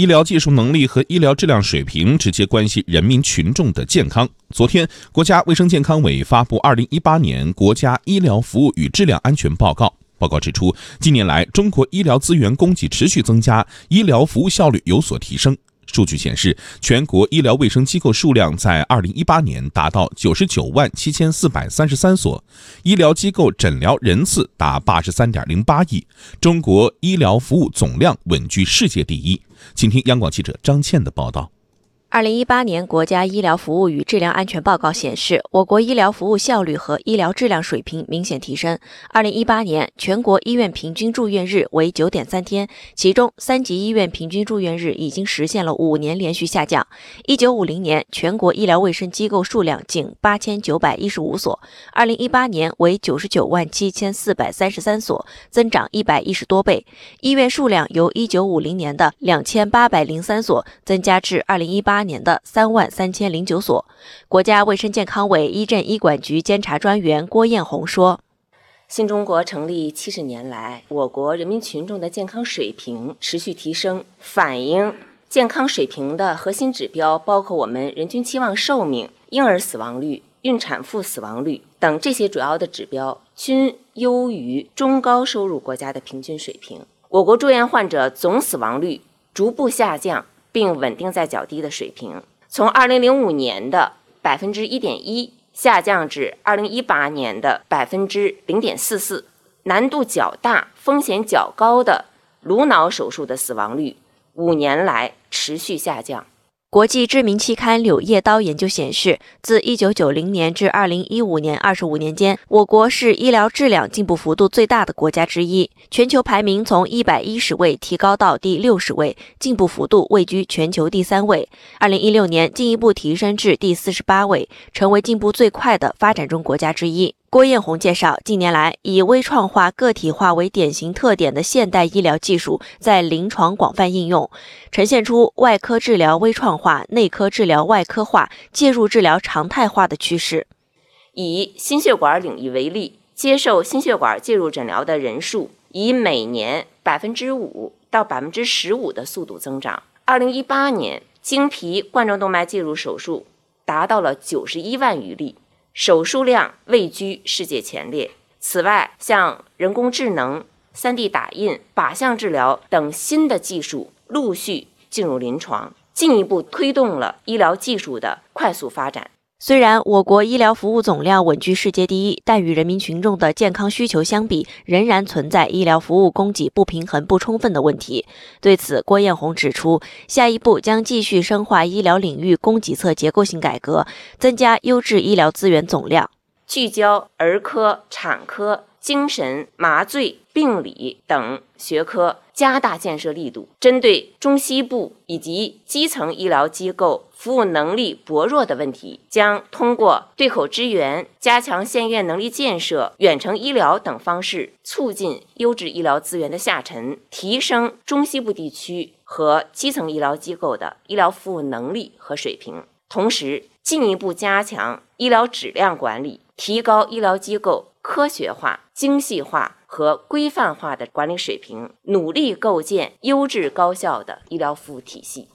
医疗技术能力和医疗质量水平直接关系人民群众的健康。昨天，国家卫生健康委发布《二零一八年国家医疗服务与质量安全报告》。报告指出，近年来，中国医疗资源供给持续增加，医疗服务效率有所提升。数据显示，全国医疗卫生机构数量在二零一八年达到九十九万七千四百三十三所，医疗机构诊疗人次达八十三点零八亿，中国医疗服务总量稳居世界第一。请听央广记者张倩的报道。二零一八年国家医疗服务与质量安全报告显示，我国医疗服务效率和医疗质量水平明显提升。二零一八年全国医院平均住院日为九点三天，其中三级医院平均住院日已经实现了五年连续下降。一九五零年全国医疗卫生机构数量仅八千九百一十五所，二零一八年为九十九万七千四百三十三所，增长一百一十多倍。医院数量由一九五零年的两千八百零三所增加至二零一八。年的三万三千零九所，国家卫生健康委医政医管局监察专员郭艳红说：“新中国成立七十年来，我国人民群众的健康水平持续提升，反映健康水平的核心指标包括我们人均期望寿命、婴儿死亡率、孕产妇死亡率等这些主要的指标，均优于中高收入国家的平均水平。我国住院患者总死亡率逐步下降。”并稳定在较低的水平，从二零零五年的百分之一点一下降至二零一八年的百分之零点四四。难度较大、风险较高的颅脑手术的死亡率五年来持续下降。国际知名期刊《柳叶刀》研究显示，自1990年至2015年25年间，我国是医疗质量进步幅度最大的国家之一，全球排名从110位提高到第60位，进步幅度位居全球第三位。2016年进一步提升至第48位，成为进步最快的发展中国家之一。郭艳红介绍，近年来以微创化、个体化为典型特点的现代医疗技术在临床广泛应用，呈现出外科治疗微创化、内科治疗外科化、介入治疗常态化的趋势。以心血管领域为例，接受心血管介入诊疗的人数以每年百分之五到百分之十五的速度增长。二零一八年，经皮冠状动脉介入手术达到了九十一万余例。手术量位居世界前列。此外，像人工智能、3D 打印、靶向治疗等新的技术陆续进入临床，进一步推动了医疗技术的快速发展。虽然我国医疗服务总量稳居世界第一，但与人民群众的健康需求相比，仍然存在医疗服务供给不平衡、不充分的问题。对此，郭艳红指出，下一步将继续深化医疗领域供给侧结构性改革，增加优质医疗资源总量，聚焦儿科、产科。精神、麻醉、病理等学科加大建设力度，针对中西部以及基层医疗机构服务能力薄弱的问题，将通过对口支援、加强县院能力建设、远程医疗等方式，促进优质医疗资源的下沉，提升中西部地区和基层医疗机构的医疗服务能力和水平，同时进一步加强医疗质量管理，提高医疗机构。科学化、精细化和规范化的管理水平，努力构建优质高效的医疗服务体系。